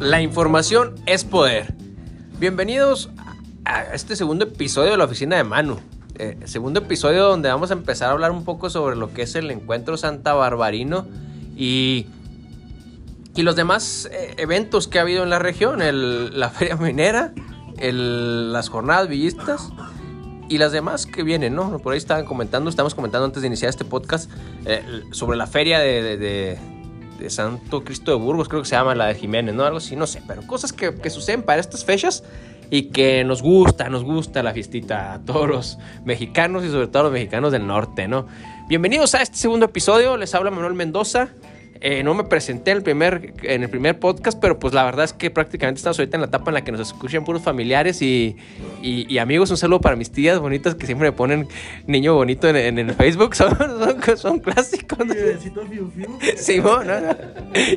La información es poder. Bienvenidos a este segundo episodio de la oficina de Manu. Eh, segundo episodio donde vamos a empezar a hablar un poco sobre lo que es el encuentro Santa Barbarino y, y los demás eh, eventos que ha habido en la región, el- la feria minera, el- las jornadas villistas y las demás que vienen, ¿no? Por ahí estaban comentando, estamos comentando antes de iniciar este podcast eh, sobre la feria de, de Santo Cristo de Burgos, creo que se llama la de Jiménez, ¿no? Algo así, no sé, pero cosas que, que suceden para estas fechas y que nos gusta, nos gusta la fiestita a todos mexicanos y sobre todo a los mexicanos del norte, ¿no? Bienvenidos a este segundo episodio, les habla Manuel Mendoza. Eh, no me presenté en el, primer, en el primer podcast, pero pues la verdad es que prácticamente estamos ahorita en la etapa en la que nos escuchan puros familiares y, y- y amigos. Un saludo para mis tías bonitas que siempre me ponen niño bonito en, en el Facebook. Son, son, son clásicos. ¿no? Simón, no, no.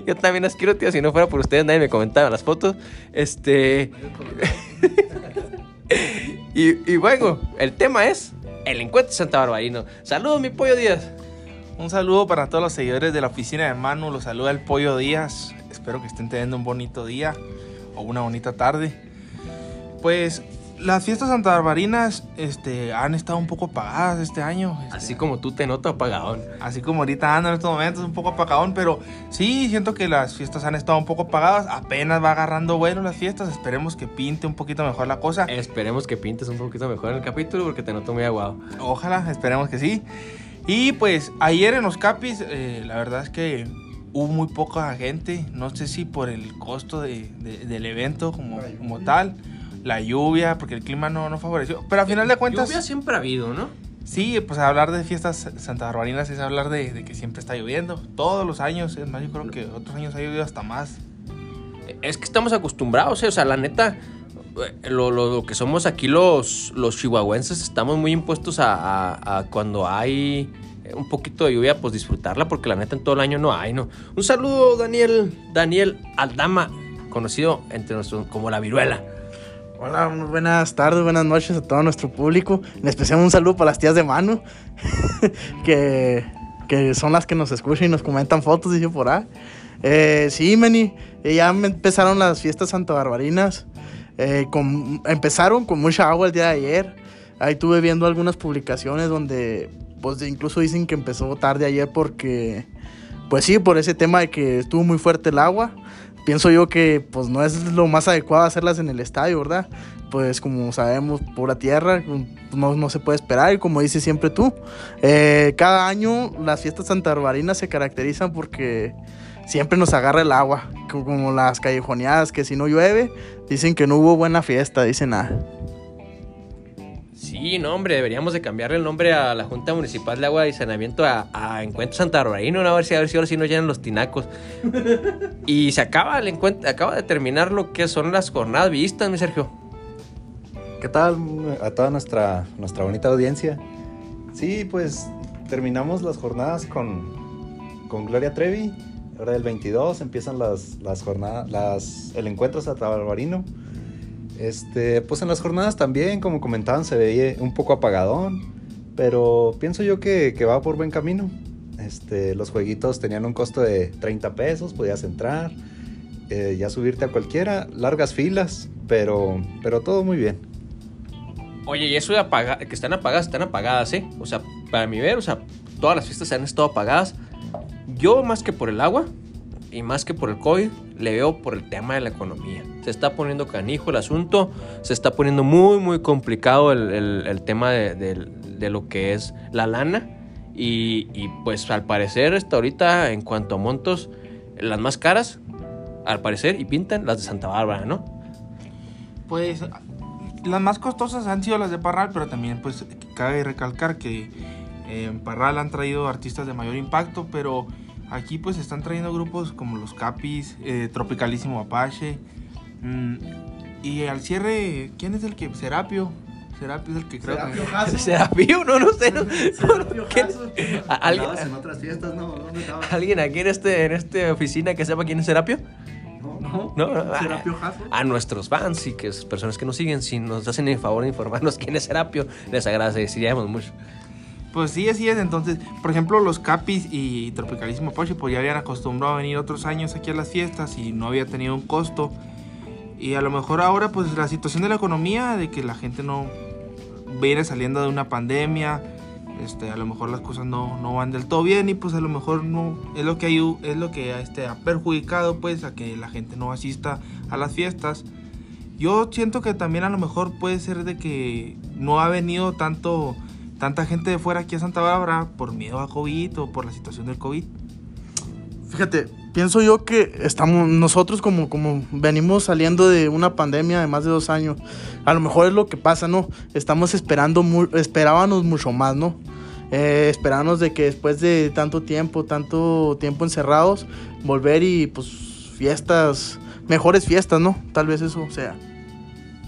Yo también las quiero, tío. Si no fuera por ustedes, nadie me comentaba las fotos. Este. y, y bueno, el tema es el encuentro de Santa Barbarino. Saludos, mi pollo Díaz. Un saludo para todos los seguidores de la oficina de Manu. Los saluda el Pollo Díaz. Espero que estén teniendo un bonito día o una bonita tarde. Pues las fiestas santarbarinas este, han estado un poco apagadas este año. este, Así como tú te noto apagadón. así como ahorita ando en estos momentos un poco apagadón, pero sí siento que las fiestas han estado un poco apagadas. Apenas va agarrando bueno las fiestas. Esperemos que pinte un poquito mejor la cosa. Esperemos que pintes un poquito mejor el capítulo porque te noto muy aguado. Ojalá, esperemos que sí. Y pues ayer en los capis, eh, la verdad es que hubo muy poca gente. No sé si por el costo de- de- del evento como, como tal, la lluvia, porque el clima no, no favoreció. Pero a final de cuentas, Lluvia siempre ha habido, ¿no? sí, pues hablar de fiestas santa barbarinas es hablar de, de que siempre está lloviendo. Todos los años, es más, yo creo que otros años ha llovido hasta más. Es que estamos acostumbrados, ¿eh? o sea, la neta, eh, lo, lo- lo que somos aquí los, los chihuahuenses, estamos muy impuestos a, a- a cuando hay un poquito de lluvia, pues disfrutarla, porque la neta en todo el año no hay, ¿no? Un saludo, Daniel, Daniel Aldama, conocido entre nosotros como la viruela. Hola, buenas tardes, buenas noches a todo nuestro público. En especial un saludo para las tías de Manu, que, que son las que nos escuchan y nos comentan fotos, dice por ahí. Eh, sí, Meni, eh, ya empezaron las fiestas Santa Barbarinas. Eh, con- empezaron con mucha agua el día de ayer. Ahí estuve viendo algunas publicaciones donde pues incluso dicen que empezó tarde ayer porque, pues sí, por ese tema de que estuvo muy fuerte el agua pienso yo que pues no es lo más adecuado hacerlas en el estadio, ¿verdad? Pues como sabemos, pura tierra, no, no se puede esperar y como dices siempre tú, eh, cada año las fiestas santarbarinas se caracterizan porque siempre nos agarra el agua, co- como las callejoneadas, que si no llueve, dicen que no hubo buena fiesta, dicen nada. Sí, no, hombre, deberíamos de cambiarle el nombre a la Junta Municipal de Agua y Saneamiento a, a Encuentro Santa Barbarino, ¿no? a ver si a ver si ahora sí nos llenan los tinacos. y se acaba el encuentro, acaba de terminar lo que son las jornadas vistas, mi Sergio. ¿Qué tal a toda nuestra, nuestra bonita audiencia? Sí, pues terminamos las jornadas con, con Gloria Trevi. Ahora el 22 empiezan las, las jornadas, las, el encuentro Santa Barbarino. Este, pues en las jornadas también, como comentaban, se veía un poco apagadón, pero pienso yo que, que va por buen camino. Este, los jueguitos tenían un costo de 30 pesos, podías entrar, eh, ya subirte a cualquiera, largas filas, pero, pero todo muy bien. Oye, y eso de apaga- que están apagadas, están apagadas, ¿eh? O sea, para mi ver, o sea, todas las fiestas han estado apagadas. Yo, más que por el agua y más que por el COVID, le veo por el tema de la economía. Se está poniendo canijo el asunto, se está poniendo muy, muy complicado el, el- tema de, de- de lo que es la lana. Y, y, pues al parecer, hasta ahorita, en cuanto a montos, las más caras, al parecer, y pintan las de Santa Bárbara, ¿no? Pues las más costosas han sido las de Parral, pero también pues cabe recalcar que eh, en Parral han traído artistas de mayor impacto, pero aquí pues están trayendo grupos como los Capis, eh, Tropicalísimo Apache. mm, y al cierre, ¿quién es el que? Serapio. Serapio es el que creo que... ¿Serapio? No, no sé. ¿A- ¿Alguien, Andabas en otras fiestas, ¿no? ¿Dónde estabas? ¿Alguien aquí en, este, en esta oficina que sepa quién es Serapio? No, No, No, no, Serapio Jasso. A nuestros fans y que personas que nos siguen, si nos hacen el favor de informarnos quién es Serapio, les agradeceríamos mucho. Pues sí, así es. Entonces, por ejemplo, los Capis y Tropicalismo Porsche, pues ya habían acostumbrado a venir otros años aquí a las fiestas y no había tenido un costo. Y a lo mejor ahora, pues la situación de la economía, de que la gente no viene saliendo de una pandemia, este, a lo mejor las cosas no, no van del todo bien y pues a lo mejor no es lo que hay, es lo que este, ha perjudicado pues a que la gente no asista a las fiestas. Yo siento que también a lo mejor puede ser de que no ha venido tanto tanta gente de fuera aquí a Santa Bárbara por miedo a COVID o por la situación del COVID. Fíjate, pienso yo que estamos nosotros como, como venimos saliendo de una pandemia de más de dos años. A lo mejor es lo que pasa, ¿no? Estamos esperando, esperábamos mucho más, ¿no? Eh, esperábamos de que después de tanto tiempo, tanto tiempo encerrados, volver y pues fiestas, mejores fiestas, ¿no? Tal vez eso sea.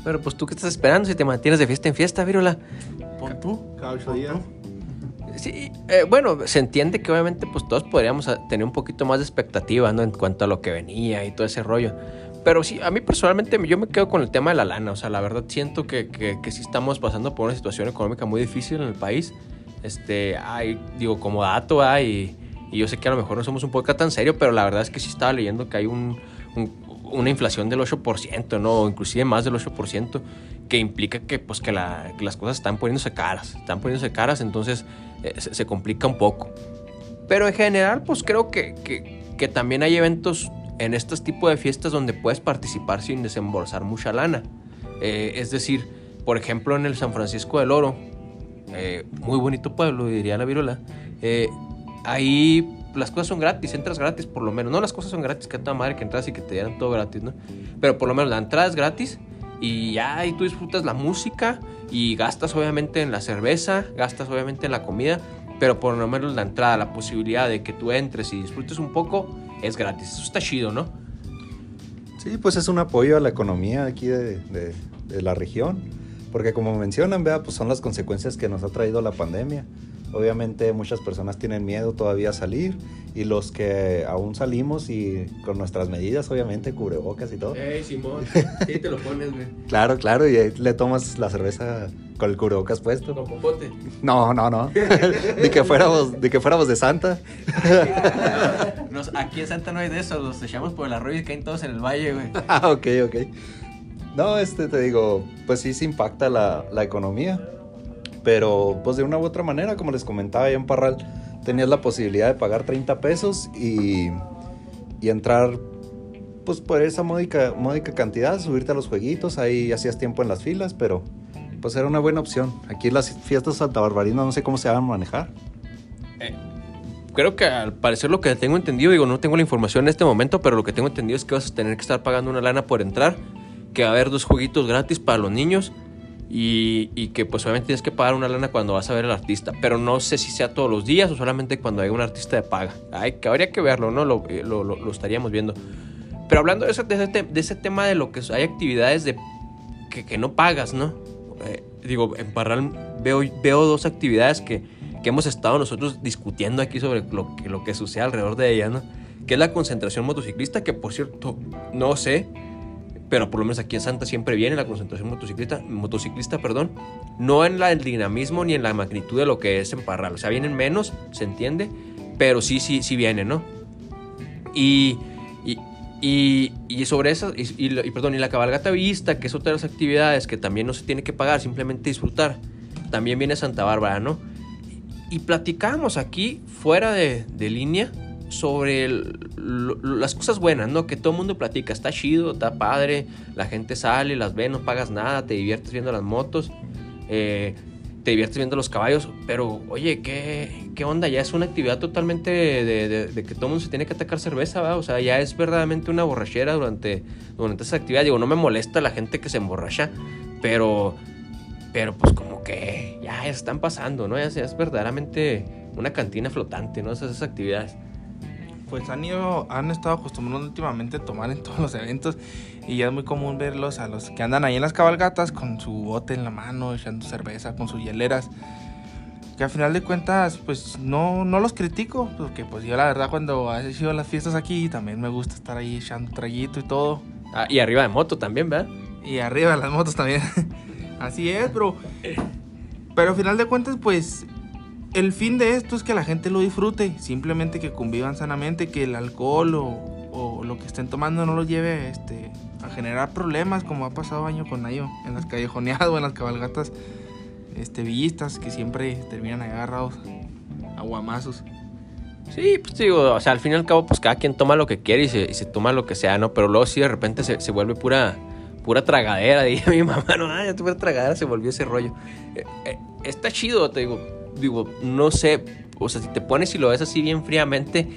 Pero pues tú qué estás esperando si te mantienes de fiesta en fiesta, Vírola. Pon tú. Cada ocho días. Sí, eh, bueno, se entiende que obviamente pues todos podríamos ah, tener un poquito más de expectativa, ¿no? En cuanto a lo que venía y todo ese rollo. Pero sí, a mí personalmente yo me quedo con el tema de la lana. O sea, la verdad siento que, que, que sí estamos pasando por una situación económica muy difícil en el país. Este, hay, digo, como dato, hay, y yo sé que a lo mejor no somos un podcast tan serio, pero la verdad es que sí estaba leyendo que hay un, un- una inflación del 8%, ¿no? Inclusive más del 8%, que implica que, pues, que, la- que las cosas están poniéndose caras. Están poniéndose caras, entonces eh, se, se complica un poco. Pero en general, pues creo que, que, que también hay eventos en estos tipos de fiestas donde puedes participar sin desembolsar mucha lana. Eh, es decir, por ejemplo, en el San Francisco del Oro, eh, muy bonito pueblo, diría la virola, eh, ahí las cosas son gratis, entras gratis por lo menos. No las cosas son gratis, que a toda madre que entras y que te dieran todo gratis, ¿no? Pero por lo menos la entrada es gratis y ya ahí tú disfrutas la música y gastas obviamente en la cerveza, gastas obviamente en la comida, pero por lo menos la entrada, la posibilidad de que tú entres y disfrutes un poco es gratis. Eso está chido, ¿no? Sí, pues es un apoyo a la economía aquí de, de- de la región, porque como mencionan, vea, pues son las consecuencias que nos ha traído la pandemia. Obviamente muchas personas tienen miedo todavía a salir y los que aún salimos y con nuestras medidas, obviamente, cubrebocas y todo. Ey, Simón, sí te lo pones, güey. Claro, claro, y ahí le tomas la cerveza con el cubrebocas puesto. Con popote. No, no, no. ni que fuéramos, ni que fuéramos de Santa. Nos- aquí en Santa no hay de eso, los echamos por el arroyo y caen todos en el valle, güey. Ah, ok, ok. No, este te digo, pues sí se impacta la, la economía. Pero pues de una u otra manera, como les comentaba yo en Parral, tenías la posibilidad de pagar 30 pesos y, y entrar pues por esa módica, módica cantidad, subirte a los jueguitos, ahí hacías tiempo en las filas, pero pues era una buena opción. Aquí las fiestas saltabarbarinas no sé cómo se van a manejar. Creo que al parecer lo que tengo entendido, digo, no tengo la información en este momento, pero lo que tengo entendido es que vas a tener que estar pagando una lana por entrar, que va a haber dos jueguitos gratis para los niños y, y que pues obviamente tienes que pagar una lana cuando vas a ver al artista, pero no sé si sea todos los días o solamente cuando hay un artista de paga. Hay, que habría que verlo, ¿no? Lo, eh, lo- lo- lo estaríamos viendo. Pero hablando de ese, de ese de ese tema de lo que hay actividades de que, que no pagas, ¿no? Eh, digo, en Parral veo, veo dos actividades que, que hemos estado nosotros discutiendo aquí sobre lo que, lo que sucede alrededor de ella, ¿no? Que es la concentración motociclista, que por cierto, no sé, pero por lo menos aquí en Santa siempre viene la concentración motociclista, motociclista, perdón, no en la, el dinamismo ni en la magnitud de lo que es en Parral, o sea, vienen menos, se entiende, pero sí, sí, sí vienen, ¿no? Y, y, y, sobre eso, y, perdón, y la cabalgata vista, que es otra de las actividades que también no se tiene que pagar, simplemente disfrutar, también viene Santa Bárbara, ¿no? Y platicábamos aquí, fuera de, de línea, sobre las cosas buenas, ¿no? Que todo el mundo platica, está chido, está padre, la gente sale, las ve, no pagas nada, te diviertes viendo las motos, eh, te diviertes viendo los caballos, pero oye, ¿qué, qué onda? Ya es una actividad totalmente de, que todo el mundo se tiene que atacar cerveza, ¿va? O sea, ya es verdaderamente una borrachera durante, durante esa actividad. Digo, no me molesta la gente que se emborracha, pero, pero pues como que ya, están pasando, ¿no? Ya, es- verdaderamente una cantina flotante, ¿no? Esas actividades. Pues han ido, han estado acostumbrando últimamente a tomar en todos los eventos y ya es muy común verlos a los que andan ahí en las cabalgatas con su bote en la mano, echando cerveza, con sus hieleras. Que al final de cuentas, pues no, no los critico, porque pues yo la verdad cuando he sido las fiestas aquí también me gusta estar ahí echando traguito y todo. Ah, y arriba de moto también, ¿verdad? Y arriba de las motos también. Así es, bro. Pero al final de cuentas, pues el fin de esto es que la gente lo disfrute, simplemente que convivan sanamente, que el alcohol o, o lo que estén tomando no los lleve este, a generar problemas como ha pasado año con año en las callejoneadas o en las cabalgatas este, villistas que siempre terminan agarrados a guamazos. Sí, pues digo, o sea, al fin y al cabo, pues cada quien toma lo que quiere y se, y se toma lo que sea, ¿no? Pero luego sí de repente se, se vuelve pura, pura tragadera. Dije mi mamá, no, ah, ya tuve tragadera, se volvió ese rollo. Eh, eh, está chido, te digo, digo, no sé, o sea, si te pones y lo ves así bien fríamente,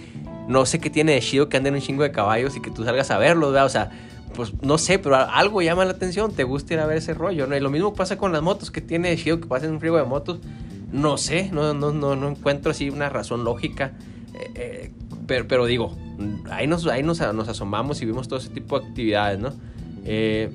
no sé qué tiene de chido que anden un chingo de caballos y que tú salgas a verlos, ¿verdad? O sea, pues no sé, pero algo llama la atención, te gusta ir a ver ese rollo, ¿no? Y lo mismo pasa con las motos, que tiene de chido que pasen un frío de motos. No sé, no, no, no, no encuentro así una razón lógica. Eh, eh, pero, pero, digo, ahí, nos, ahí nos, nos, asomamos y vimos todo ese tipo de actividades, ¿no? Eh,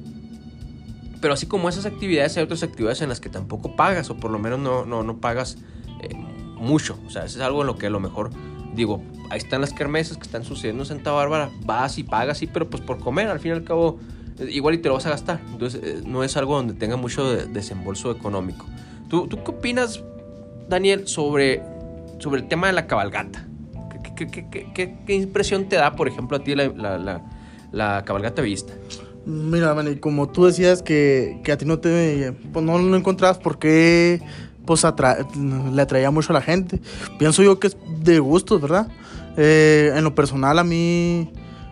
pero así como esas actividades, hay otras actividades en las que tampoco pagas, o por lo menos no, no, no pagas eh, mucho. O sea, eso es algo en lo que a lo mejor, digo, ahí están las kermesas que están sucediendo en Santa Bárbara, vas y pagas, sí, pero pues por comer, al fin y al cabo, igual y te lo vas a gastar. Entonces, no es algo donde tenga mucho de desembolso económico. ¿Tú, ¿Tú qué opinas, Daniel, sobre, sobre el tema de la cabalgata? ¿Qué, qué, qué, qué, impresión te da, por ejemplo, a ti la, la, la, la cabalgata vista? Mira, man, como tú decías que, que, a ti no te pues no lo encontrabas porque pues atra le atraía mucho a la gente. Pienso yo que es de gustos, ¿verdad? Eh, en lo personal a mí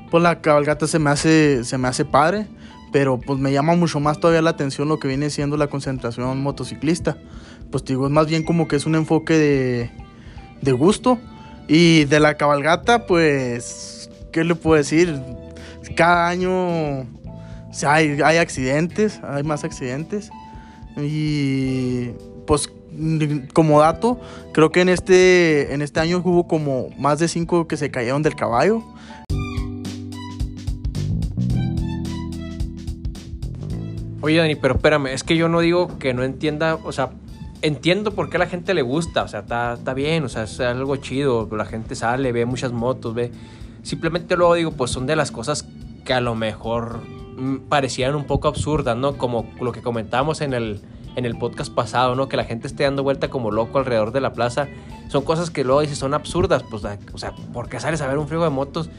pues la cabalgata se me hace se me hace padre, pero pues me llama mucho más todavía la atención lo que viene siendo la concentración motociclista. Pues digo, es más bien como que es un enfoque de, de gusto y de la cabalgata, pues, ¿qué le puedo decir? Cada año o sea, hay, hay, accidentes, hay más accidentes. Y pues como dato, creo que en este, en este año hubo como más de cinco que se cayeron del caballo. Oye, Dani, pero espérame, es que yo no digo que no entienda, o sea, entiendo por qué a la gente le gusta, o sea, está, está bien, o sea, es algo chido, la gente sale, ve muchas motos, ve. Simplemente luego digo, pues son de las cosas que a lo mejor parecían un poco absurdas, ¿no? Como lo que comentábamos en el, en el podcast pasado, ¿no? Que la gente esté dando vuelta como loco alrededor de la plaza. Son cosas que luego dices son absurdas, pues, o sea, ¿por qué sales a ver un frigo de motos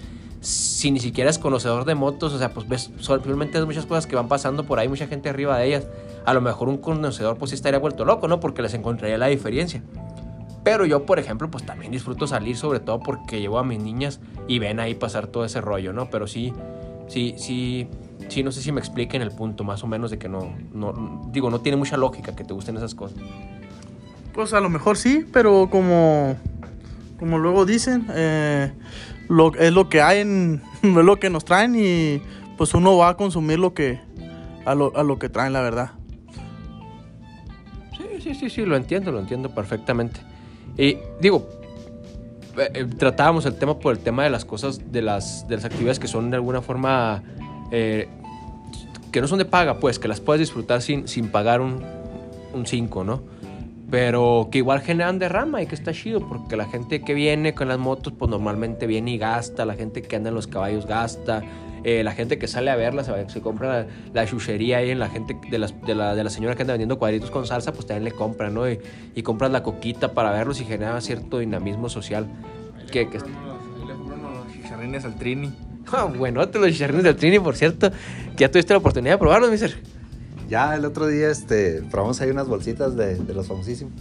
si ni siquiera es conocedor de motos? O sea, pues ves, simplemente hay muchas cosas que van pasando por ahí, mucha gente arriba de ellas. A lo mejor un conocedor pues sí estaría vuelto loco, ¿no? Porque les encontraría la diferencia. Pero yo, por ejemplo, pues también disfruto salir, sobre todo porque llevo a mis niñas y ven ahí pasar todo ese rollo, ¿no? Pero sí, sí, sí, sí, no sé si me expliquen el punto más o menos de que no, no, digo, no tiene mucha lógica que te gusten esas cosas. Pues a lo mejor sí, pero como, como luego dicen, eh, lo, es lo que hay, en, es lo que nos traen y pues uno va a consumir lo que, a lo, a lo que traen, la verdad. Sí, sí, sí, sí, lo entiendo, lo entiendo perfectamente. Y digo, eh, tratábamos el tema por el tema de las cosas, de las, de las actividades que son de alguna forma eh, que no son de paga, pues, que las puedes disfrutar sin, sin pagar un 5, ¿no? Pero que igual generan derrama y que está chido, porque la gente que viene con las motos, pues normalmente viene y gasta, la gente que anda en los caballos gasta, eh, la gente que sale a verlas, se, se compra la, la, chuchería ahí en la gente de, las, de, la, de la señora que anda vendiendo cuadritos con salsa, pues también le compran, ¿no? Y, y compras la coquita para verlos y genera cierto dinamismo social. Que, que... Le los chicharrines al Trini. Ah, bueno, los chicharrines del Trini, por cierto, que ya tuviste la oportunidad de probarlos, mister. Ya el otro día este, probamos ahí unas bolsitas de, de los famosísimos.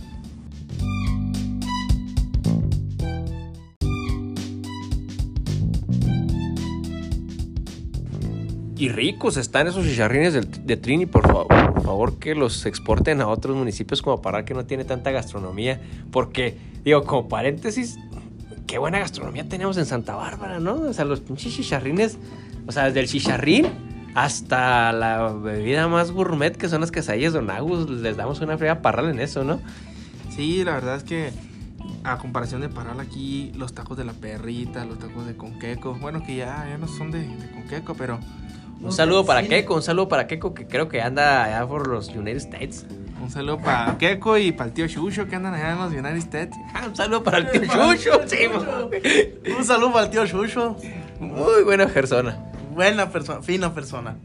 Y ricos están esos chicharrines de, de Trini, por favor, por favor que los exporten a otros municipios como para que no tiene tanta gastronomía. Porque, digo, como paréntesis, qué buena gastronomía tenemos en Santa Bárbara, ¿no? O sea, los pinches chicharrines, o sea, desde el chicharrín hasta la bebida más gourmet que son las quesadillas Don Agus, les damos una fría parral en eso, ¿no? Sí, la verdad es que a comparación de Parral aquí, los tacos de la perrita, los tacos de Conqueco, bueno, que ya, ya no son de, de Conqueco, pero... Un saludo para Keiko, un saludo para Keiko que creo que anda allá por los United States. Un saludo para Keiko y para el tío Chucho que andan allá en los United States. un saludo para el tío Chucho, sí, Un saludo para el tío Chucho. Muy buena persona. Buena persona, fina persona.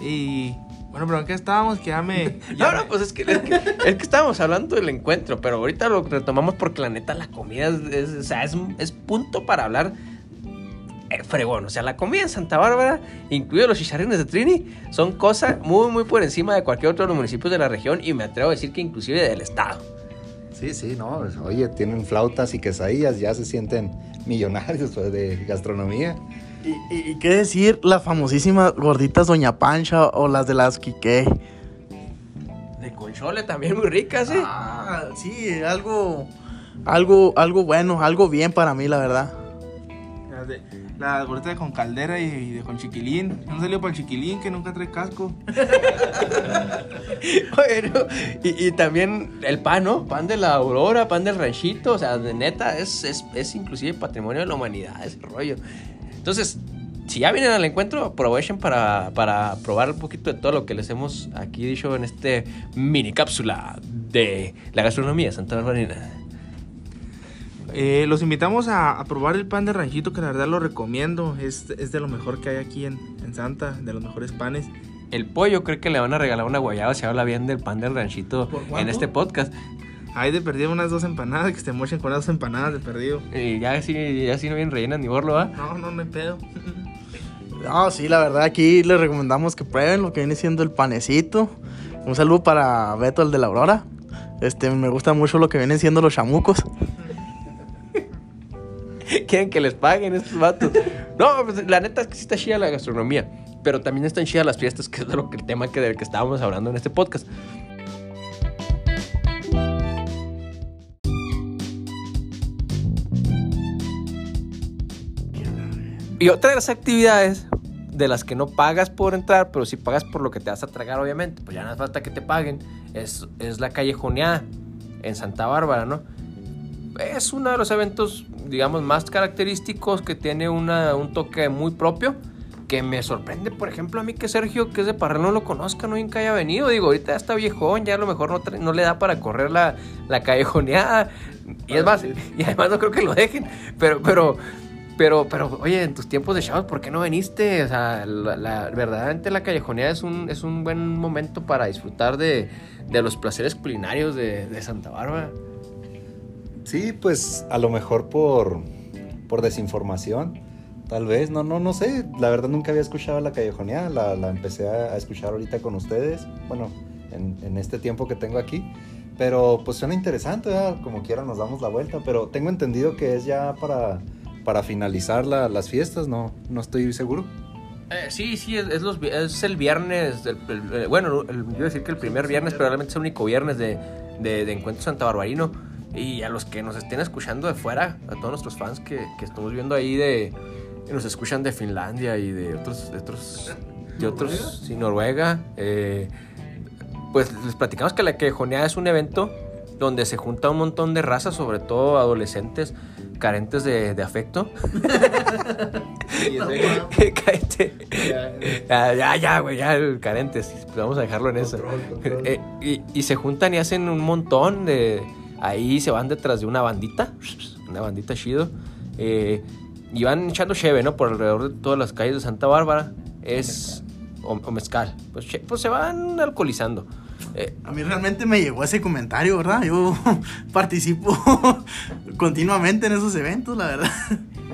Y Bueno, pero ¿en qué estábamos? Que ya me... No, no, pues es que, es que, es que estábamos hablando del encuentro, pero ahorita lo retomamos porque la neta la comida es, es- o sea, es, es punto para hablar eh, fregón. O sea, la comida en Santa Bárbara, incluidos los chicharrines de Trini, son cosa muy, muy por encima de cualquier otro de los municipios de la región y me atrevo a decir que inclusive del estado. Sí, sí, no. pues, Oye, tienen flautas y quesadillas, ya se sienten millonarios pues, de gastronomía. Y, y- y qué decir las famosísimas gorditas Doña Pancha o las de las Quique. De conchole también muy ricas, ¿eh? Ah, sí, algo, algo, algo bueno, algo bien para mí, la verdad. De- Las gorditas de con caldera y, de con chiquilín. Un salió para el chiquilín que nunca trae casco. Bueno, y, y también el pan, ¿no? Pan de la aurora, pan del ranchito, o sea, de neta, es, es, es inclusive patrimonio de la humanidad ese rollo. Entonces, si ya vienen al encuentro, aprovechen para, para probar un poquito de todo lo que les hemos aquí dicho en este mini cápsula de la gastronomía Santa Barbarina. Eh, los invitamos a, a probar el pan de ranchito, que la verdad lo recomiendo. Es, es de lo mejor que hay aquí en, en Santa, de los mejores panes. El pollo creo que le van a regalar una guayaba si habla bien del pan del ranchito ¿Por en este podcast. Hay de perdido unas dos empanadas, que se mochen con las dos empanadas de perdido. Y ya así, ya así no vienen rellenas ni borlo, ¿va? No, no, no hay pedo. No, sí, la verdad aquí les recomendamos que prueben lo que viene siendo el panecito. Un saludo para Beto, el de la Aurora. Este, me gusta mucho lo que vienen siendo los chamucos. Quieren que les paguen estos vatos. No, pues la neta es que sí está chida la gastronomía. Pero también están chidas las fiestas, que es lo que el tema que, del que estábamos hablando en este podcast. Y otra de las actividades de las que no pagas por entrar, pero sí pagas por lo que te vas a tragar, obviamente, pues ya no hace falta que te paguen, es, es la callejoneada en Santa Bárbara, ¿no? es uno de los eventos, digamos, más característicos que tiene una- un toque muy propio. Que me sorprende, por ejemplo, a mí que Sergio, que es de Parral, no lo conozca, no nunca haya venido. Digo, ahorita está viejón, ya a lo mejor no, no le da para correr la, la callejoneada. Y es más, y además no creo que lo dejen. Pero, pero, pero, pero, oye, en tus tiempos de chavos, ¿por qué no viniste? O sea, la, la- verdaderamente la callejoneada es un, es un buen momento para disfrutar de, de los placeres culinarios de, de Santa Bárbara. Sí, pues a lo mejor por, por desinformación, tal vez, no, no, no sé. La verdad nunca había escuchado la callejoneada, la, la empecé a, escuchar ahorita con ustedes, bueno, en, en este tiempo que tengo aquí. Pero pues suena interesante, ¿verdad? como quiera nos damos la vuelta, pero tengo entendido que es ya para, para finalizar la- las fiestas, no, no estoy seguro. Eh, sí, sí, es, los es el viernes, el- bueno, el- yo iba decir que el primer viernes, pero realmente es el único viernes de, de, de Encuentro Santa Barbarino. Y a los que nos estén escuchando de fuera, a todos nuestros fans que, que estamos viendo ahí de... que nos escuchan de Finlandia y de otros... De otros, de otros sí, Noruega. eh, pues les platicamos que la quejoneada es un evento donde se junta un montón de razas, sobre todo adolescentes carentes de, de afecto. Cállate. Ya, ya, ya, güey, ya, carentes. Pues vamos a dejarlo en eso. Eh, y, y se juntan y hacen un montón de. Ahí se van detrás de una bandita. Una bandita chido. eh, y van echando cheve, ¿no? Por alrededor de todas las calles de Santa Bárbara. Es. O, o mezcal. Pues, che- pues se van alcoholizando. Eh, A mí realmente me llegó ese comentario, ¿verdad? Yo participo continuamente en esos eventos, la verdad.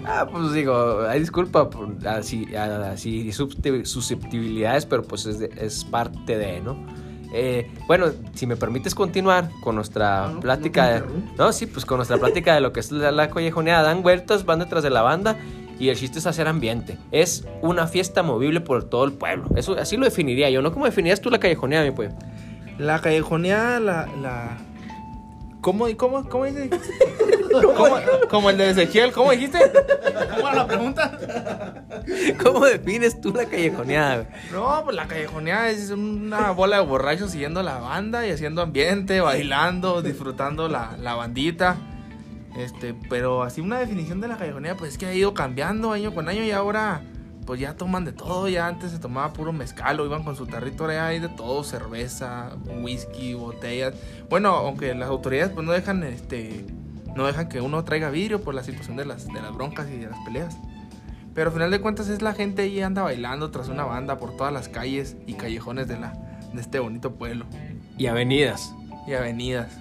Ah, pues digo, hay disculpa por así, así suscepti- susceptibilidades, pero pues es, de- es parte de, ¿no? Eh, bueno, si me permites continuar con nuestra Ah, no, plática, no de, no, sí, pues con nuestra plática de lo que es la, la collejoneada, dan vueltas, van detrás de la banda y el chiste es hacer ambiente. Es una fiesta movible por todo el pueblo. Eso así lo definiría yo, ¿no? ¿Cómo definirías tú la callejoneada, mi pues? La callejoneada, la, la... ¿Cómo, cómo, cómo dice? ¿Cómo- como el de Ezequiel, ¿cómo dijiste? ¿Cómo era la pregunta? ¿Cómo defines tú la callejoneada? güey? No, pues la callejoneada es una bola de borrachos siguiendo la banda y haciendo ambiente, bailando, disfrutando la, la bandita. Este, pero así una definición de la callejoneada, pues es que ha ido cambiando año con año y ahora pues ya toman de todo, ya antes se tomaba puro mezcal o iban con su tarrito, ahora hay de todo, cerveza, whisky, botellas. Bueno, aunque las autoridades pues no dejan este no dejan que uno traiga vidrio por la situación de las de las broncas y de las peleas. Pero al final de cuentas es la gente ahí anda bailando tras una banda por todas las calles y callejones de la, de este bonito pueblo. Y avenidas. Y avenidas.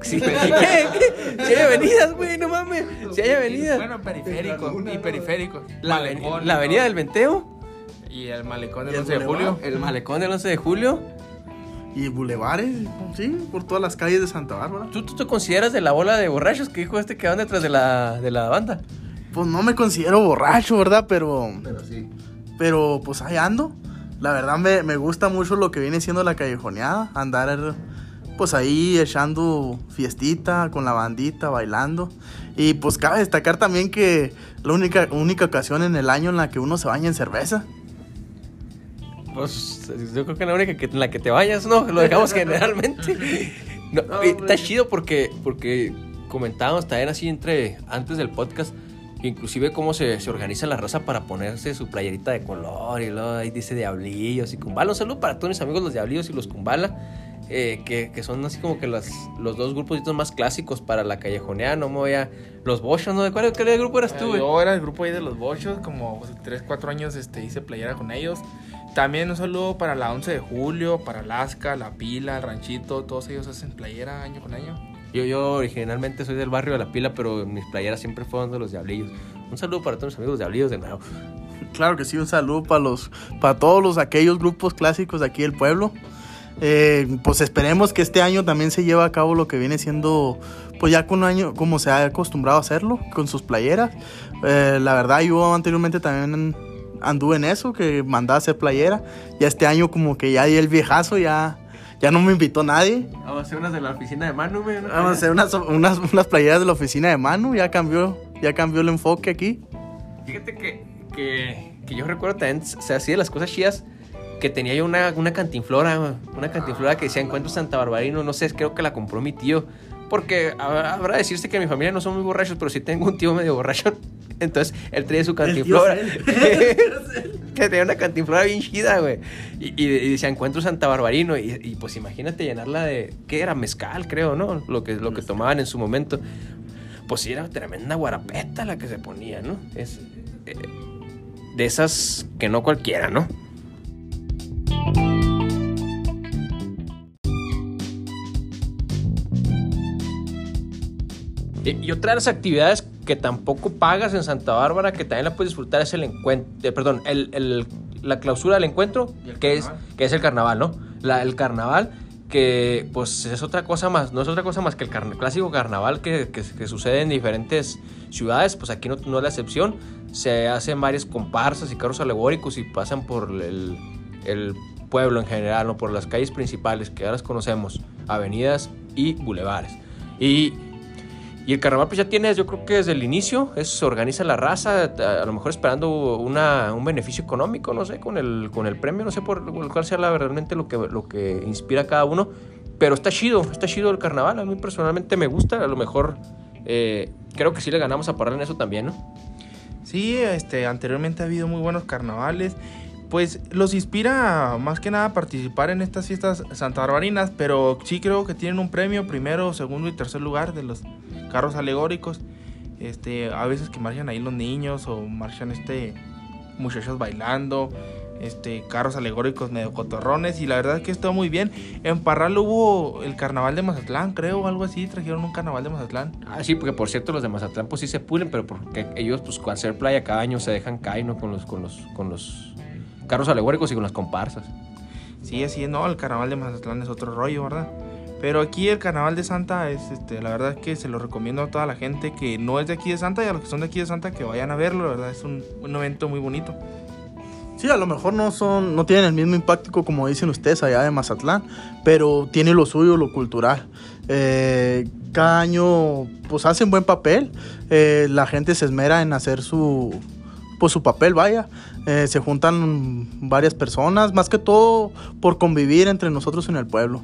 Sí, ¿qué? ¿Qué? Si hay avenidas, güey, no mames. Si hay avenidas. Bueno, periféricos. Y periféricos. La, Malecón, la avenida del Venteo, Y el malecón del Y el 11 de julio. el malecón del 11 de julio. Y bulevares, sí, por todas las calles de Santa Bárbara. ¿Tú, tú te consideras de la bola de borrachos que dijo este que van detrás de la, de la banda? Pues no me considero borracho, ¿verdad? Pero, Pero sí. pero pues ahí ando. La verdad me, me gusta mucho lo que viene siendo la callejoneada. Andar pues ahí echando fiestita con la bandita, bailando. Y pues cabe destacar también que la única, única ocasión en el año en la que uno se baña en cerveza. Pues yo creo que la única que en la que te vayas, ¿no? Lo dejamos generalmente. No, está chido porque, porque comentábamos también así entre antes del podcast, inclusive cómo se, se organiza la raza para ponerse su playerita de color y luego ahí dice Diablillos y Kumbala. Un saludo para todos mis amigos los Diablillos y los Kumbala, eh, que, que son así como que las, los dos grupos más clásicos para la callejoneada. No me voy a... Los Boschos, ¿no? ¿De cuál, cuál grupo eras tú, Eh, güey? Yo era el grupo ahí de los bochos, como 3, 4 años este, hice playera con ellos. También un saludo para la 11 de julio, para Alaska, La Pila, el Ranchito, todos ellos hacen playera año con año. Yo, yo originalmente soy del barrio de La Pila, pero mis playeras siempre fueron de los Diablillos. Un saludo para todos mis amigos Diablillos de nuevo. Claro que sí, un saludo para los, para todos los aquellos grupos clásicos de aquí del pueblo. Eh, pues esperemos que este año también se lleve a cabo lo que viene siendo, pues ya con un año, como se ha acostumbrado a hacerlo, con sus playeras. Eh, la verdad, yo anteriormente también anduve en eso, que mandaba a hacer playera. Ya este año como que ya di el viejazo, ya, ya no me invitó nadie. Vamos a hacer unas de la oficina de Manu, güey. Vamos a hacer unas, unas, unas playeras de la oficina de Manu, ya cambió, ya cambió el enfoque aquí. Fíjate que, que, que yo recuerdo también, o sea, así de las cosas chidas, que tenía yo una, una cantinflora, una cantinflora que decía Encuentro Santa Barbarino, no sé, creo que la compró mi tío. Porque habrá decirse que mi familia no son muy borrachos, pero sí tengo un tío medio borracho. Entonces, él traía su cantinflora. que tenía una cantinflora bien chida, güey. Y, y, y decía Encuentro Santa Barbarino. Y, y, pues imagínate llenarla de. ¿Qué era? Mezcal, creo, ¿no? Lo que, lo que tomaban en su momento. Pues sí, era tremenda guarapeta la que se ponía, ¿no? Es. eh, de esas que no cualquiera, ¿no? Y, y otra de las actividades que tampoco pagas en Santa Bárbara, que también la puedes disfrutar, es el encuentro, perdón, el, el- la clausura del encuentro, ¿Y el que es, que es el carnaval, ¿no? La- el carnaval, que pues es otra cosa más, no es otra cosa más que el carna- clásico carnaval que, que- que sucede en diferentes ciudades, pues aquí no, no es la excepción. Se hacen varias comparsas y carros alegóricos y pasan por el, el pueblo en general, ¿no? por las calles principales que ahora conocemos, avenidas y bulevares. Y y el carnaval pues ya tienes, yo creo que desde el inicio, es, se organiza la raza, a, lo mejor esperando una, un beneficio económico, no sé, con el, con el premio, no sé por, cuál sea la, realmente lo que, lo que inspira a cada uno, pero está chido, está chido el carnaval, a mí personalmente me gusta, a lo mejor eh, creo que sí le ganamos a Parral en eso también, ¿no? Sí, este, anteriormente ha habido muy buenos carnavales. Pues los inspira más que nada a participar en estas fiestas santarbarinas, pero sí creo que tienen un premio, primero, segundo y tercer lugar de los carros alegóricos. Este, a veces que marchan ahí los niños o marchan este muchachos bailando, este carros alegóricos medio cotorrones y la verdad es que estuvo muy bien. En Parral hubo el carnaval de Mazatlán, creo, o algo así, trajeron un carnaval de Mazatlán. Ah, sí, porque por cierto los de Mazatlán pues sí se pulen, pero porque ellos pues al hacer playa cada año se dejan caer, ¿no? Con los, con los, con los carros alegóricos y con las comparsas. Sí, así es, no, el carnaval de Mazatlán es otro rollo, ¿verdad? Pero aquí el carnaval de Santa es, este, la verdad es que se lo recomiendo a toda la gente que no es de aquí de Santa y a los que son de aquí de Santa que vayan a verlo, la verdad es un, un evento muy bonito. Sí, a lo mejor no son, no tienen el mismo impacto como dicen ustedes allá de Mazatlán, pero tiene lo suyo, lo cultural. Eh, cada año, pues hacen buen papel. Eh, la gente se esmera en hacer su, pues su papel, vaya. Eh, se juntan varias personas, más que todo por convivir entre nosotros en el pueblo.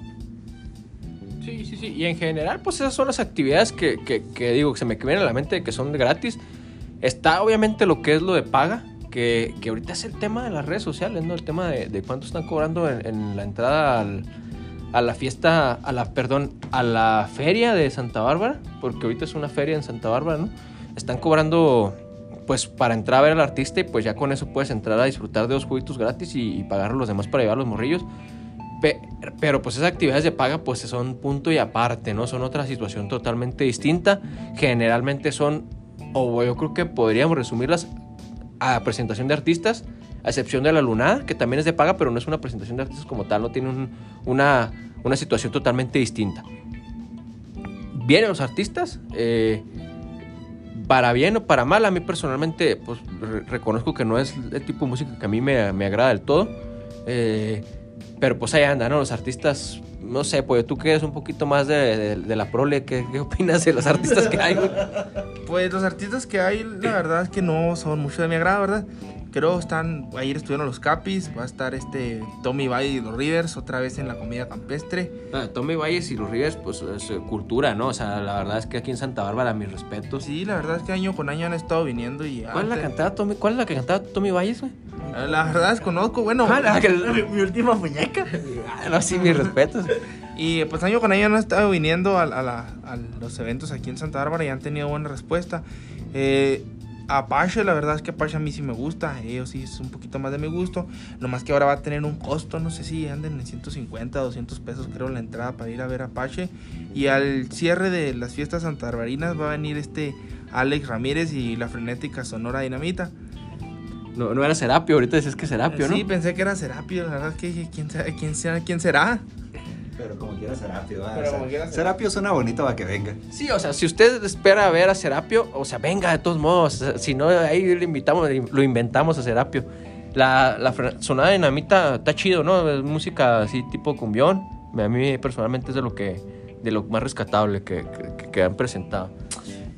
Sí, sí, sí. Y en general, pues esas son las actividades que, que, digo, que se me vienen a la mente que son gratis. Está obviamente lo que es lo de paga, que, que ahorita es el tema de las redes sociales, ¿no? El tema de, de cuánto están cobrando en, en la entrada al- a la fiesta, a la, perdón, a la feria de Santa Bárbara, porque ahorita es una feria en Santa Bárbara, ¿no? Están cobrando, pues, para entrar a ver al artista y pues ya con eso puedes entrar a disfrutar de dos juguitos gratis y, pagar los demás para llevar los morrillos. Pe- pero pues esas actividades de paga pues son punto y aparte, ¿no? Son otra situación totalmente distinta. Generalmente son, o yo creo que podríamos resumirlas a presentación de artistas, a excepción de la lunada, que también es de paga, pero no es una presentación de artistas como tal, no tiene un- una, una situación totalmente distinta. Vienen los artistas, eh, para bien o para mal, a mí personalmente pues re- reconozco que no es el tipo de música que a mí me, me agrada del todo. Eh, pero pues ahí andan, ¿no? Los artistas, no sé, pues tú que eres un poquito más de, de- la prole, ¿qué, qué opinas de los artistas que hay? Pues los artistas que hay, la verdad es que no son mucho de mi agrado, ¿verdad? Creo están, ayer estuvieron los Capis, va a estar este Tommy Valle y los Rivers otra vez en la comida campestre. Ah, Tommy Valles y los Rivers, pues es eh, cultura, ¿no? O sea, la verdad es que aquí en Santa Bárbara, mis respetos. Sí, la verdad es que año con año han estado viniendo y... ¿Cuál es la antes- cantada Tommy? ¿Cuál es la que cantaba Tommy Valles, güey? La verdad desconozco, bueno. Ah, la que- Mi última muñeca. Ah, no, sí, mis respetos. Y pues año con año han estado viniendo a, a la- a los eventos aquí en Santa Bárbara y han tenido buena respuesta. Eh, Apache, la verdad es que Apache a mí sí me gusta, ellos sí es un poquito más de mi gusto. Lo más que ahora va a tener un costo, no sé si anden en 150, 200 pesos creo la entrada para ir a ver Apache. Y al cierre de las fiestas santarbarinas va a venir este Alex Ramírez y la frenética Sonora Dinamita. No, no era Serapio, ahorita decías que Serapio, ¿no? Sí, pensé que era Serapio, la verdad es que dije, ¿quién, será- quién, será, quién será? Pero como quiera Serapio, ¿va? Pero O sea, como quiera Serapio suena bonito para que venga. Sí, o sea, si usted espera ver a Serapio, o sea, venga de todos modos. Si no, ahí le invitamos, lo inventamos a Serapio. La, la sonada dinamita está chido, ¿no? Es música así tipo cumbión. A mí personalmente es de lo que de lo más rescatable que, que- que han presentado.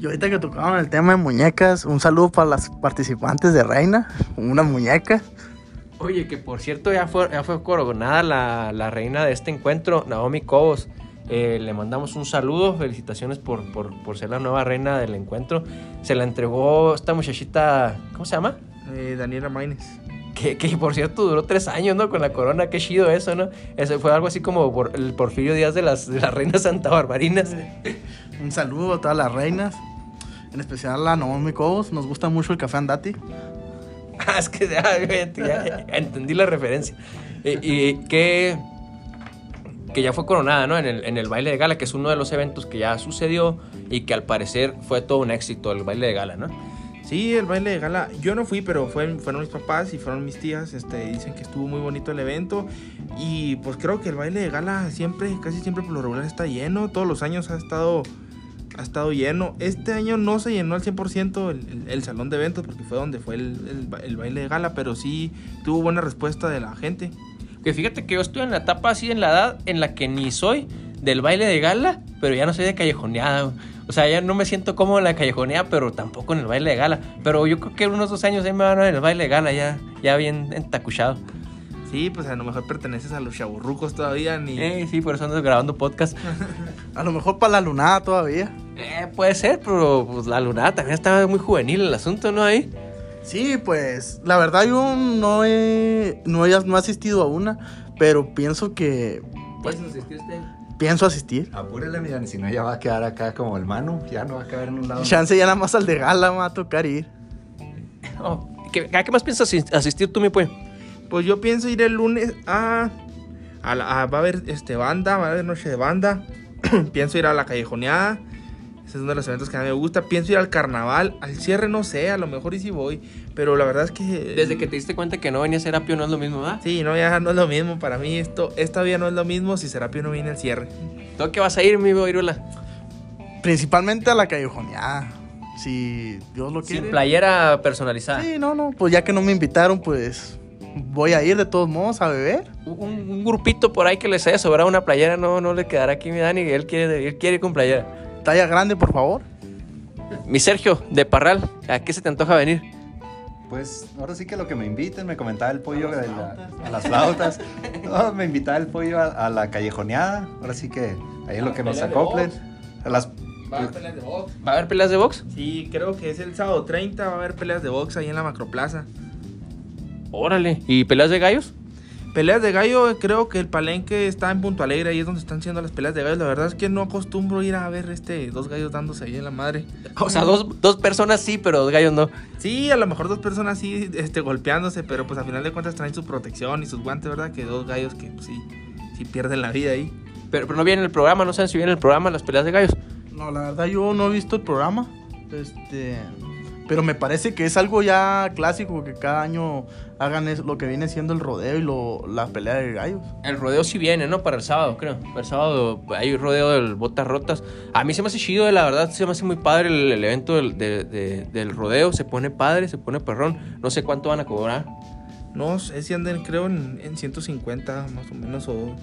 Y ahorita que tocaban el tema de muñecas, un saludo para las participantes de Reina, una muñeca. Oye, que por cierto ya fue, ya fue coronada la, la reina de este encuentro, Naomi Cobos. Eh, le mandamos un saludo, felicitaciones por, por, por ser la nueva reina del encuentro. Se la entregó esta muchachita, ¿cómo se llama? Eh, Daniela Maines. Que, que, por cierto duró tres años, ¿no? Con la corona, qué chido eso, ¿no? Eso fue algo así como por, el Porfirio Díaz de las, de las reinas Santa Barbarinas. Un saludo a todas las reinas, en especial a Naomi Cobos. Nos gusta mucho el café Andati. Es que entendí la referencia. Y, y que, que ya fue coronada, ¿no? En el, en el baile de gala, que es uno de los eventos que ya sucedió y que al parecer fue todo un éxito el baile de gala, ¿no? Sí, el baile de gala. Yo no fui, pero fue- fueron mis papás y fueron mis tías. Este, dicen que estuvo muy bonito el evento. Y pues creo que el baile de gala siempre, casi siempre por lo regular está lleno. Todos los años ha estado, ha estado lleno. Este año no se llenó al 100% el, el- el salón de eventos porque fue donde fue el, el ba- el baile de gala. Pero sí tuvo buena respuesta de la gente. Que fíjate que yo estoy en la etapa así, en la edad en la que ni soy del baile de gala, pero ya no soy de callejoneada. O sea, ya no me siento cómodo en la callejoneada, pero tampoco en el baile de gala. Pero yo creo que en unos dos años ahí me van a ver en el baile de gala, ya, ya bien entacuchado. Sí, pues a lo mejor perteneces a los chaburrucos todavía. Ni... Eh, sí, por eso ando grabando podcast. A lo mejor para la lunada todavía. Eh, puede ser, pero pues la lunada también está muy juvenil el asunto, ¿no? Ahí. Sí, pues la verdad yo no he, no he no he asistido a una, pero pienso que ¿Puedes asistir usted? pienso asistir. Apúrele, mira, si no ya va a quedar acá como el Manu, ya no va a caber en un lado. Chance ya nada más al de gala va a tocar ir. Oh, ¿qué, ¿A qué más piensas asis- asistir tú, mi pues? Pues yo pienso ir el lunes a, a, la- a- va a haber este banda, va a haber noche de banda. pienso ir a la callejoneada. Ese es uno de los eventos que a mí me gusta. Pienso ir al carnaval, al cierre no sé, a lo mejor y si voy, pero la verdad es que Desde que te diste cuenta que no venía Serapio no es lo mismo, ¿verdad? Sí, no, ya no es lo mismo para mí esto esta vida no es lo mismo si Serapio no viene al cierre. ¿Tú qué vas a ir, mi Iruela? Principalmente a la callejoneada. Si Dios lo quiere. Sin playera personalizada. Sí, no, no, pues ya que no me invitaron, pues voy a ir de todos modos a beber. Un, un grupito por ahí que les haya sobrado una playera no, no le quedará aquí mi Dani. Él quiere, él quiere ir con playera. Talla grande, por favor. Mi Sergio, de Parral, ¿a qué se te antoja venir? Pues ahora sí que lo que me inviten, me comentaba el pollo de la- a las flautas. No, me invitaba el pollo a, a la callejoneada. Ahora sí que ahí en lo que nos de acoplen. A las, Va a haber peleas de box. ¿Va a haber peleas de box? Sí, creo que es el sábado 30, va a haber peleas de box ahí en la Macroplaza. Órale. ¿Y peleas de gallos? Peleas de gallo, creo que el palenque está en Punto Alegre, ahí es donde están siendo las peleas de gallo. La verdad es que no acostumbro ir a ver este dos gallos dándose ahí en la madre. O sea, dos, dos personas sí, pero dos gallos no. Sí, a lo mejor dos personas sí este, golpeándose, pero pues a final de cuentas traen su protección y sus guantes, ¿verdad? Que dos gallos que pues, sí, sí pierden la vida ahí. Pero, pero no viene el programa, no saben si viene el programa las peleas de gallos. No, la verdad yo no he visto el programa. Este, pero me parece que es algo ya clásico que cada año hagan es- lo que viene siendo el rodeo y lo, la pelea de gallos. El rodeo sí viene, ¿no? Para el sábado, creo. Para el sábado hay rodeo del Botas Rotas. A mí se me hace chido, la verdad, se me hace muy padre el, el evento del, de- de- del rodeo. Se pone padre, se pone perrón. No sé cuánto van a cobrar. No sé si andan, creo, en, en 150 más o menos o,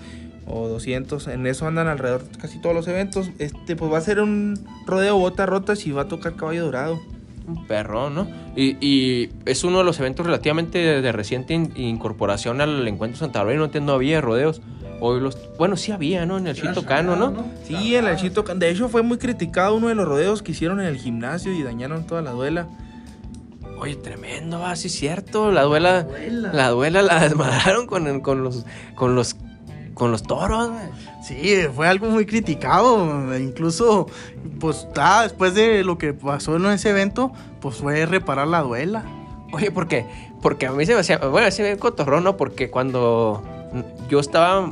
o 200. En eso andan alrededor casi todos los eventos. Este, pues va a ser un rodeo botas rotas y va a tocar caballo dorado. Un perrón, ¿no? Y, y es uno de los eventos relativamente de, de reciente in- incorporación al encuentro Santa Bárbara. No, no había rodeos. Hoy los, bueno, sí había, ¿no? En el Chito Cano, ¿no? Sí, el Chito Can- De hecho, fue muy criticado uno de los rodeos que hicieron en el gimnasio y dañaron toda la duela. Oye, tremendo, ah, sí es cierto. La duela, la duela la desmadraron con, con los, con los, con los toros. Sí, fue algo muy criticado. Incluso, pues, ah, después de lo que pasó en ese evento, pues fue reparar la duela. Oye, ¿por qué? Porque a mí se me hacía, bueno, se cotorrón, ¿no? Porque cuando yo estaba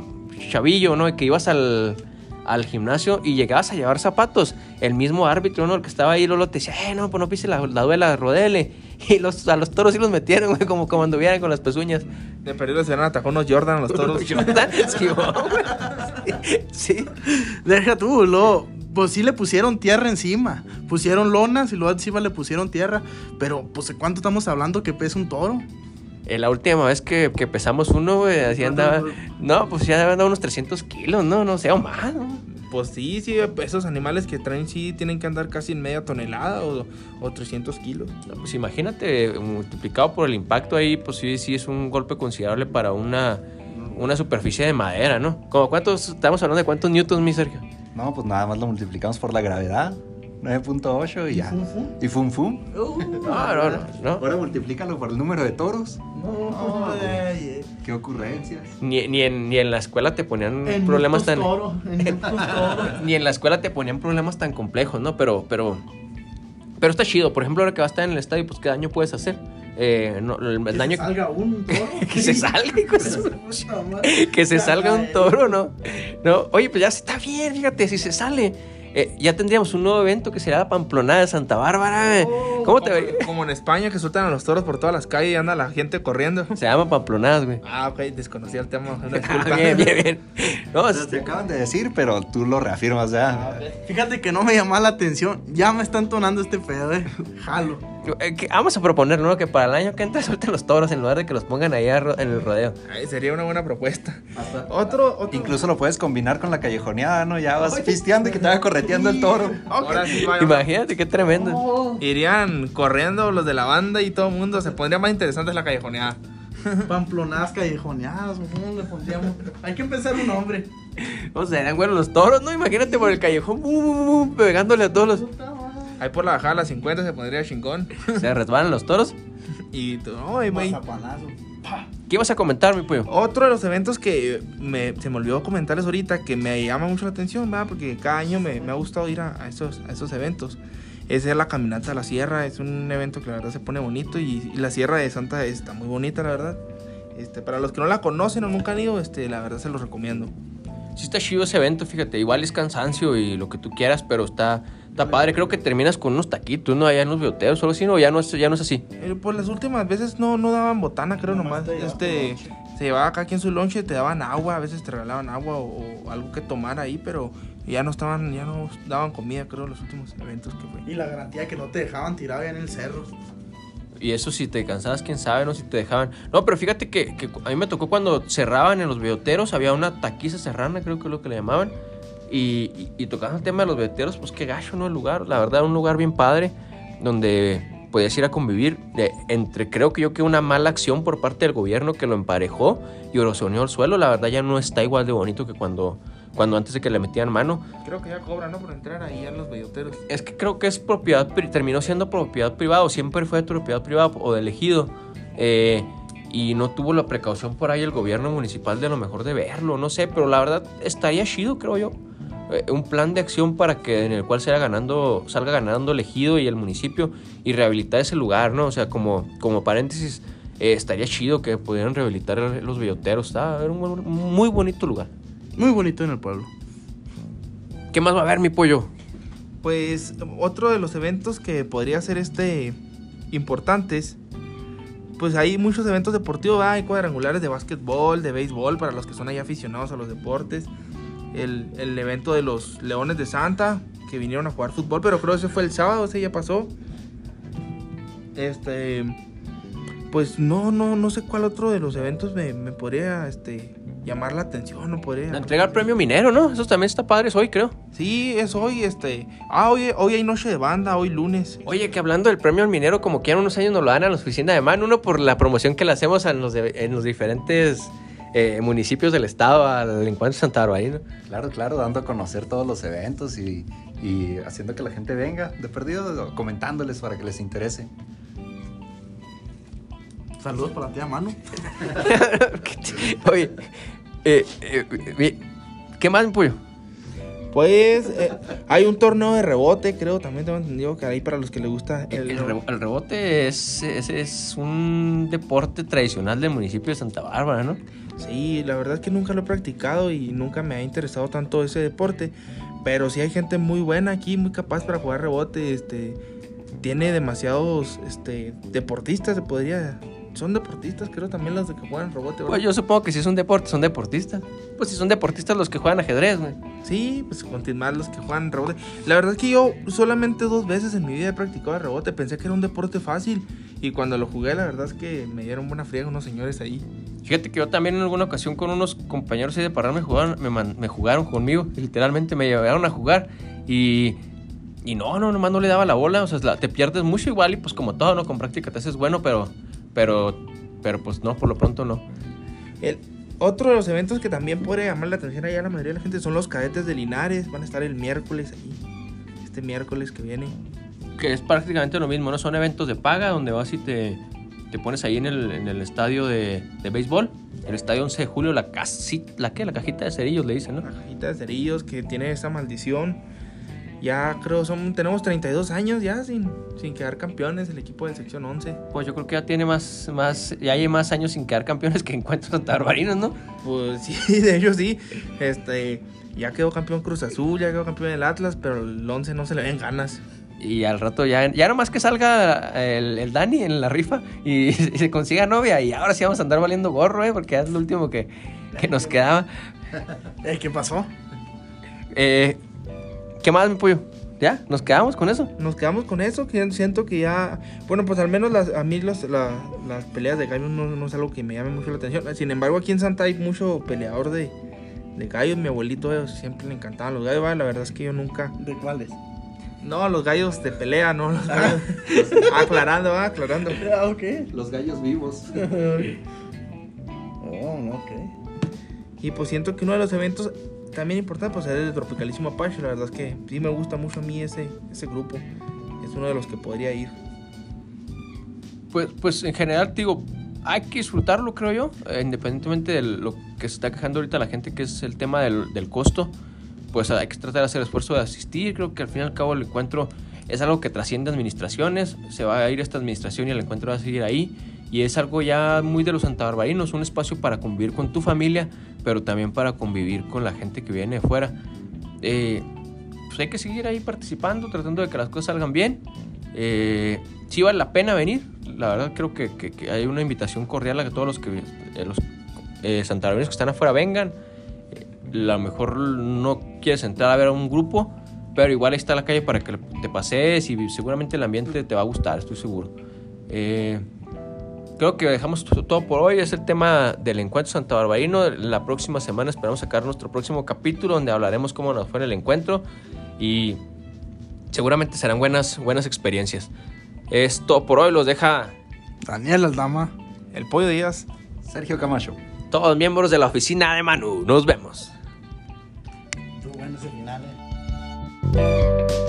chavillo, ¿no? Y que ibas al, al gimnasio y llegabas a llevar zapatos, el mismo árbitro, ¿no? El que estaba ahí, Lolo, te decía, eh, no, pues no pise la, la duela, rodele. Y los, a los toros sí los metieron, güey, como, como anduvieran con las pezuñas. De perdido se van a atacar unos Jordan a los toros. Sí, güey. sí. Deja tú, luego, pues sí le pusieron tierra encima. Pusieron lonas y luego encima le pusieron tierra. Pero, pues, ¿de cuánto estamos hablando que pesa un toro? Eh, la última vez que, que pesamos uno, güey, así andaba. No, pues ya andaba unos 300 kilos, no, no sé, o más, ¿no? Pues sí, sí, esos animales que traen sí tienen que andar casi en media tonelada o, o 300 kilos. No, Pues imagínate, multiplicado por el impacto ahí, pues sí, sí es un golpe considerable para una, una superficie de madera, ¿no? Como cuántos, estamos hablando de cuántos newtons, mi Sergio. No, pues nada más lo multiplicamos por la gravedad. 9.8 y ya. fum, fum? Y fum fum. No, no, no, no. Ahora multiplícalo por el número de toros. No, ay, Qué ocurrencias. Ni, ni, en, ni en la escuela te ponían en problemas tan... toro, en. Ni en la escuela te ponían problemas tan complejos, ¿no? Pero, pero, pero está chido. Por ejemplo, ahora que vas a estar en el estadio, pues qué daño puedes hacer. Eh, no, el, Que daño se salga un toro. que se salga, hijo de su- Puta madre. que se salga un toro, ¿no? No, oye, pues ya está bien, fíjate, si se sale. Eh, ya tendríamos un nuevo evento que será la Pamplonada de Santa Bárbara. eh. ¿Cómo te Como, como en España que sueltan a los toros por todas las calles y anda la gente corriendo. Se llama Pamplonadas, güey. Ah, ok, desconocía el tema. una Ah, disculpa. bien, bien, bien. No, Te acaban de decir, pero tú lo reafirmas ya. Fíjate que no me llamaba la atención. Ya me está entonando este pedo, eh. Jalo. Eh, vamos a proponer, ¿no? Que para el año que entra suelten los toros en lugar de que los pongan ahí en el rodeo. Ay, sería una buena propuesta. Otro, otro. Incluso lo puedes combinar con la callejoneada, ¿no? Ya vas pisteando y que te va correteando el toro. Sí. Imagínate qué tremendo. Irían corriendo los de la banda y todo el mundo. Se pondría más interesante la callejoneada. Pamplonadas callejoneadas, ¿cómo le pondríamos? Hay que empezar un nombre. O sea, eran buenos los toros, ¿no? Imagínate por el callejón, pegándole a todos los. Ahí por la bajada a las 50 se pondría chingón. Se resbalan los toros. Y tú, ay, güey. ¿Qué ibas a comentar, mi pollo? Otro de los eventos que me, se me olvidó comentarles ahorita que me llama mucho la atención, ¿verdad? Porque cada año me, me ha gustado ir a, a esos, a esos eventos. Esa es la caminata a la sierra, es un evento que la verdad se pone bonito y, y la sierra de Santa está muy bonita, la verdad. Este, para los que no la conocen o nunca han ido, este, la verdad se los recomiendo. Sí está chido ese evento, fíjate. Igual es cansancio y lo que tú quieras, pero está, está padre. Creo que terminas con unos taquitos, ¿no? Allá en los bioteos, solo así, no, ya no es, ya no es así. Eh, pues las últimas veces no, no daban botana, creo nomás. Nomás te llevas Este, se llevaba acá quien su lonche, te daban agua, a veces te regalaban agua o, o algo que tomar ahí, pero ya no estaban, ya no daban comida, creo, los últimos eventos que fue. Y la garantía que no te dejaban tirado allá en el cerro. Y eso si te cansabas, quién sabe, ¿no? Si te dejaban. No, pero fíjate que, que a mí me tocó cuando cerraban en los bioteros, había una taquiza serrana, creo que es lo que le llamaban. Y, y, y tocaban el tema de los bioteros, pues qué gacho, ¿no? El lugar, la verdad, un lugar bien padre, donde podías ir a convivir. De, entre creo que yo que una mala acción por parte del gobierno que lo emparejó y erosionó el suelo, la verdad ya no está igual de bonito que cuando, cuando antes de que le metían mano. Creo que ya cobran, ¿no? Por entrar ahí a los belloteros. Es que creo que es propiedad, terminó siendo propiedad privada, o siempre fue de propiedad privada o de elegido. eh, y no tuvo la precaución por ahí el gobierno municipal de a lo mejor de verlo, no sé, pero la verdad estaría chido, creo yo. Eh, un plan de acción para que en el cual salga ganando, salga ganando el ejido y el municipio y rehabilitar ese lugar, ¿no? O sea, como, como paréntesis, eh, estaría chido que pudieran rehabilitar los belloteros. Está, era un muy bonito lugar. Muy bonito en el pueblo. ¿Qué más va a haber, mi pollo? Pues otro de los eventos que podría ser este importantes, pues hay muchos eventos deportivos, ¿verdad? hay cuadrangulares de básquetbol, de béisbol para los que son ahí aficionados a los deportes. El, el evento de los Leones de Santa que vinieron a jugar fútbol, pero creo que ese fue el sábado, ese ya pasó. Este, pues no, no, no sé cuál otro de los eventos me, me podría, este, llamar la atención, no podría. La entrega al premio minero, ¿no? Eso también está padre es hoy, creo. Sí, es hoy, este. Ah, hoy, hoy hay noche de banda, hoy lunes. Oye, que hablando del premio al minero, como que unos años nos lo dan a la oficina de mano, uno por la promoción que le hacemos en los, de- en los diferentes eh, municipios del estado al encuentro Santa Barbarino. Claro, claro, dando a conocer todos los eventos y, y haciendo que la gente venga. De perdido, comentándoles para que les interese. Saludos para la tía Manu. Oye, eh, eh, ¿qué más, pollo? Pues eh, hay un torneo de rebote, creo, también tengo entendido que ahí para los que les gusta El, el, el rebote es, es, es un deporte tradicional del municipio de Santa Bárbara, ¿no? Sí, la verdad es que nunca lo he practicado y nunca me ha interesado tanto ese deporte. Pero sí hay gente muy buena aquí, muy capaz para jugar rebote. Este, tiene demasiados este, deportistas, se podría. Son deportistas, creo también los de que juegan rebote. ¿verdad? Pues yo supongo que si es un deporte, son deportistas. Pues si son deportistas los que juegan ajedrez, güey. Sí, pues continuar los que juegan rebote. La verdad es que yo solamente dos veces en mi vida he practicado rebote. Pensé que era un deporte fácil. Y cuando lo jugué, la verdad es que me dieron buena friega unos señores ahí. Fíjate que yo también en alguna ocasión con unos compañeros ahí de Parral me jugaron, me, man- me jugaron conmigo, literalmente me llevaron a jugar y, y no, no, nomás no le daba la bola, o sea, te pierdes mucho igual y pues como todo, ¿no? Con práctica te haces bueno, pero, pero, pero pues no, por lo pronto no. El, otro de los eventos que también puede llamar la atención allá a la mayoría de la gente son los cadetes de Linares. Van a estar el miércoles ahí. Este miércoles que viene. Que es prácticamente lo mismo, ¿no? Son eventos de paga donde vas y te, te pones ahí en el, en el estadio de, de béisbol, el estadio 11 de julio, la casita, ¿la qué? La cajita de cerillos le dicen, ¿no? La cajita de cerillos que tiene esa maldición. Ya creo, son, tenemos 32 años ya sin, sin quedar campeones el equipo de sección 11. Pues yo creo que ya tiene más, más, ya hay más años sin quedar campeones que encuentros Santa Barbarinos, ¿no? Pues sí, de ellos sí. Este, ya quedó campeón Cruz Azul, ya quedó campeón el Atlas, pero el 11 no se le ven ganas. Y al rato ya, ya nomás que salga el, el Dani en la rifa y, y se consiga novia y ahora sí vamos a andar valiendo gorro, ¿eh? Porque es lo último que, que nos quedaba. Eh, ¿Qué pasó? Eh, ¿Qué más, mi pollo? ¿Ya? ¿Nos quedamos con eso? Nos quedamos con eso, que siento que ya... Bueno, pues al menos las, a mí las, la- las peleas de gallos no, no es algo que me llame mucho la atención. Sin embargo, aquí en Santa hay mucho peleador de, de gallos. Mi abuelito siempre le encantaban los gallos. ¿vale? La verdad es que yo nunca... ¿De cuáles? No, los gallos de pelea, no los gallos... aclarando, ¿va? aclarando. Ah, ok. Los gallos vivos. Oh, ok. Y pues siento que uno de los eventos también importantes pues es de Tropicalísimo Apache. La verdad es que sí me gusta mucho a mí ese, ese grupo. Es uno de los que podría ir. Pues, pues en general, digo, hay que disfrutarlo, creo yo, eh, independientemente de lo que se está quejando ahorita la gente, que es el tema del, del costo, pues hay que tratar de hacer esfuerzo de asistir. Creo que al fin y al cabo el encuentro es algo que trasciende administraciones, se va a ir esta administración y el encuentro va a seguir ahí. Y es algo ya muy de los santabarbarinos, un espacio para convivir con tu familia, pero también para convivir con la gente que viene de fuera. Eh, pues hay que seguir ahí participando, tratando de que las cosas salgan bien. Eh, sí vale la pena venir. La verdad creo que, que- que hay una invitación cordial a que todos los que eh, los eh, santanderianos que están afuera vengan. Eh, a lo mejor no quieres entrar a ver a un grupo, pero igual ahí está la calle para que te pasees y seguramente el ambiente te va a gustar, estoy seguro. Eh, creo que dejamos to- todo por hoy. Es el tema del encuentro Santa Barbarino. La próxima semana esperamos sacar nuestro próximo capítulo donde hablaremos cómo nos fue en el encuentro y seguramente serán buenas, buenas experiencias. Es todo por hoy. Los deja Daniel Aldama. El pollo Díaz. Sergio Camacho. todos miembros de la oficina de Manu. Nos vemos. Estuvo bueno ese final, eh.